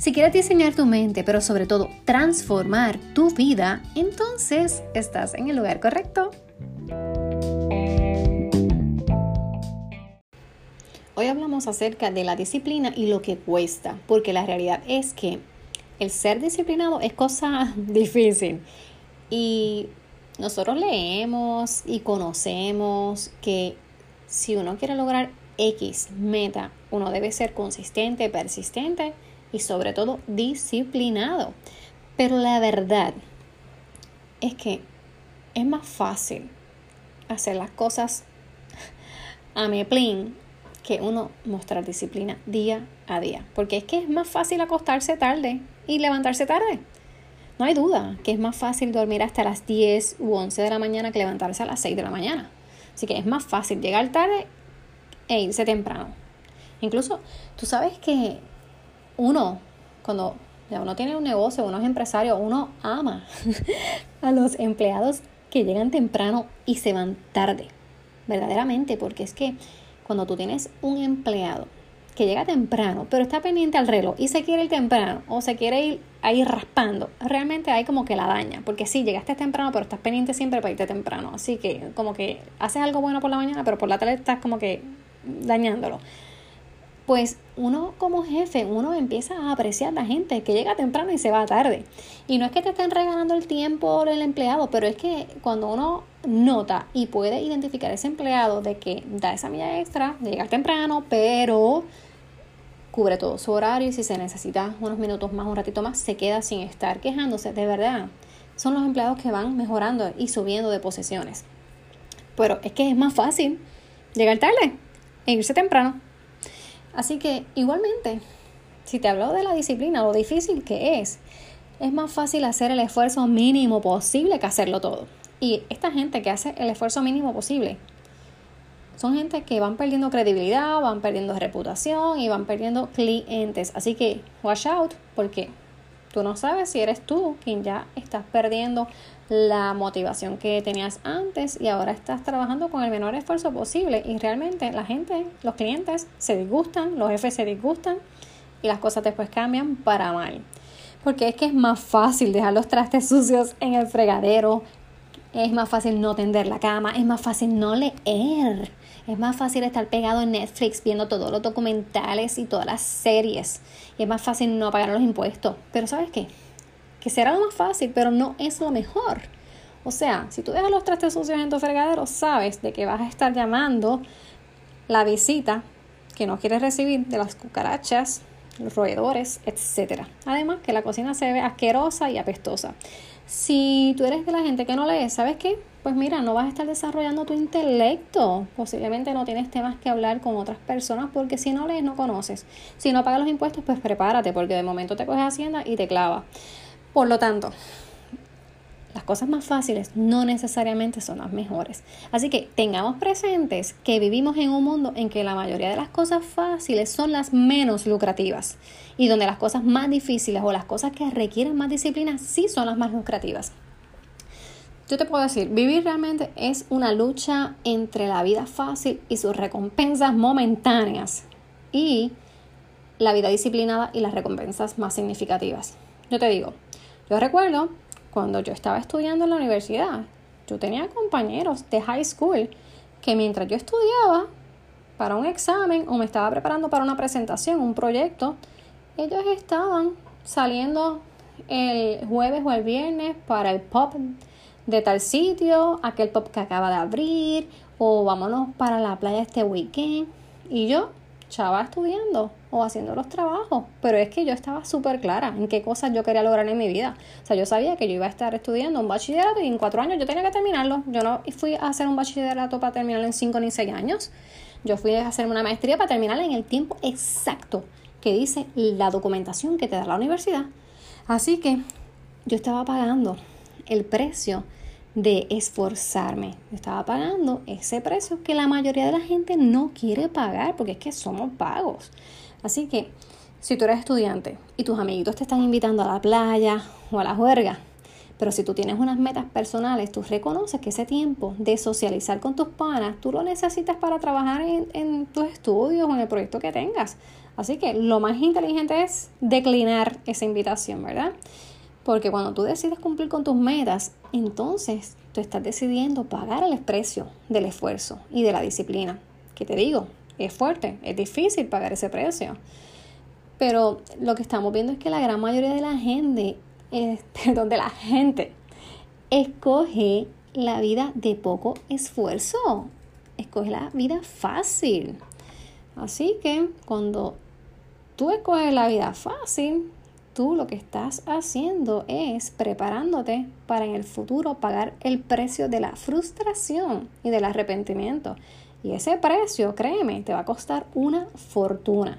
Si quieres diseñar tu mente, pero sobre todo transformar tu vida, entonces estás en el lugar correcto. Hoy hablamos acerca de la disciplina y lo que cuesta, porque la realidad es que el ser disciplinado es cosa difícil. Y nosotros leemos y conocemos que si uno quiere lograr X meta, uno debe ser consistente, persistente y sobre todo disciplinado. Pero la verdad es que es más fácil hacer las cosas a mi plin que uno mostrar disciplina día a día. Porque es que es más fácil acostarse tarde y levantarse tarde. No hay duda que es más fácil dormir hasta las 10 u 11 de la mañana que levantarse a las 6 de la mañana. Así que es más fácil llegar tarde e irse temprano. Incluso, tú sabes que uno, cuando uno tiene un negocio, uno es empresario, uno ama a los empleados que llegan temprano y se van tarde, verdaderamente, porque es que cuando tú tienes un empleado que llega temprano, pero está pendiente al reloj y se quiere ir temprano o se quiere ir ahí raspando, realmente hay como que la daña, porque sí, llegaste temprano, pero estás pendiente siempre para irte temprano, así que como que haces algo bueno por la mañana, pero por la tarde estás como que dañándolo pues uno como jefe, uno empieza a apreciar a la gente que llega temprano y se va tarde. Y no es que te estén regalando el tiempo el empleado, pero es que cuando uno nota y puede identificar a ese empleado de que da esa milla extra, de llegar temprano, pero cubre todo su horario y si se necesita unos minutos más, un ratito más, se queda sin estar quejándose, de verdad. Son los empleados que van mejorando y subiendo de posiciones. Pero es que es más fácil llegar tarde e irse temprano. Así que igualmente, si te hablo de la disciplina, lo difícil que es, es más fácil hacer el esfuerzo mínimo posible que hacerlo todo. Y esta gente que hace el esfuerzo mínimo posible, son gente que van perdiendo credibilidad, van perdiendo reputación y van perdiendo clientes. Así que watch out porque tú no sabes si eres tú quien ya estás perdiendo la motivación que tenías antes y ahora estás trabajando con el menor esfuerzo posible y realmente la gente, los clientes se disgustan, los jefes se disgustan y las cosas después cambian para mal. Porque es que es más fácil dejar los trastes sucios en el fregadero, es más fácil no tender la cama, es más fácil no leer, es más fácil estar pegado en Netflix viendo todos los documentales y todas las series, y es más fácil no pagar los impuestos. Pero ¿sabes qué? que será lo más fácil, pero no es lo mejor. O sea, si tú dejas los trastes sucios en tu fregadero, sabes de que vas a estar llamando la visita que no quieres recibir de las cucarachas, los roedores, etc. Además que la cocina se ve asquerosa y apestosa. Si tú eres de la gente que no lee, ¿sabes qué? Pues mira, no vas a estar desarrollando tu intelecto. Posiblemente no tienes temas que hablar con otras personas porque si no lees no conoces. Si no pagas los impuestos, pues prepárate porque de momento te coges Hacienda y te clava. Por lo tanto, las cosas más fáciles no necesariamente son las mejores. Así que tengamos presentes que vivimos en un mundo en que la mayoría de las cosas fáciles son las menos lucrativas y donde las cosas más difíciles o las cosas que requieren más disciplina sí son las más lucrativas. Yo te puedo decir, vivir realmente es una lucha entre la vida fácil y sus recompensas momentáneas y la vida disciplinada y las recompensas más significativas. Yo te digo, yo recuerdo cuando yo estaba estudiando en la universidad, yo tenía compañeros de high school que mientras yo estudiaba para un examen o me estaba preparando para una presentación, un proyecto, ellos estaban saliendo el jueves o el viernes para el pop de tal sitio, aquel pop que acaba de abrir, o vámonos para la playa este weekend. Y yo estaba estudiando o haciendo los trabajos, pero es que yo estaba súper clara en qué cosas yo quería lograr en mi vida. O sea, yo sabía que yo iba a estar estudiando un bachillerato y en cuatro años yo tenía que terminarlo. Yo no fui a hacer un bachillerato para terminarlo en cinco ni seis años. Yo fui a hacer una maestría para terminarla en el tiempo exacto que dice la documentación que te da la universidad. Así que yo estaba pagando el precio de esforzarme. Estaba pagando ese precio que la mayoría de la gente no quiere pagar porque es que somos pagos. Así que si tú eres estudiante y tus amiguitos te están invitando a la playa o a la juerga, pero si tú tienes unas metas personales, tú reconoces que ese tiempo de socializar con tus panas, tú lo necesitas para trabajar en, en tus estudios o en el proyecto que tengas. Así que lo más inteligente es declinar esa invitación, ¿verdad? Porque cuando tú decides cumplir con tus metas, entonces tú estás decidiendo pagar el precio del esfuerzo y de la disciplina. Que te digo, es fuerte, es difícil pagar ese precio. Pero lo que estamos viendo es que la gran mayoría de la gente, eh, perdón, de la gente, escoge la vida de poco esfuerzo. Escoge la vida fácil. Así que cuando tú escoges la vida fácil, tú lo que estás haciendo es preparándote para en el futuro pagar el precio de la frustración y del arrepentimiento. Y ese precio, créeme, te va a costar una fortuna.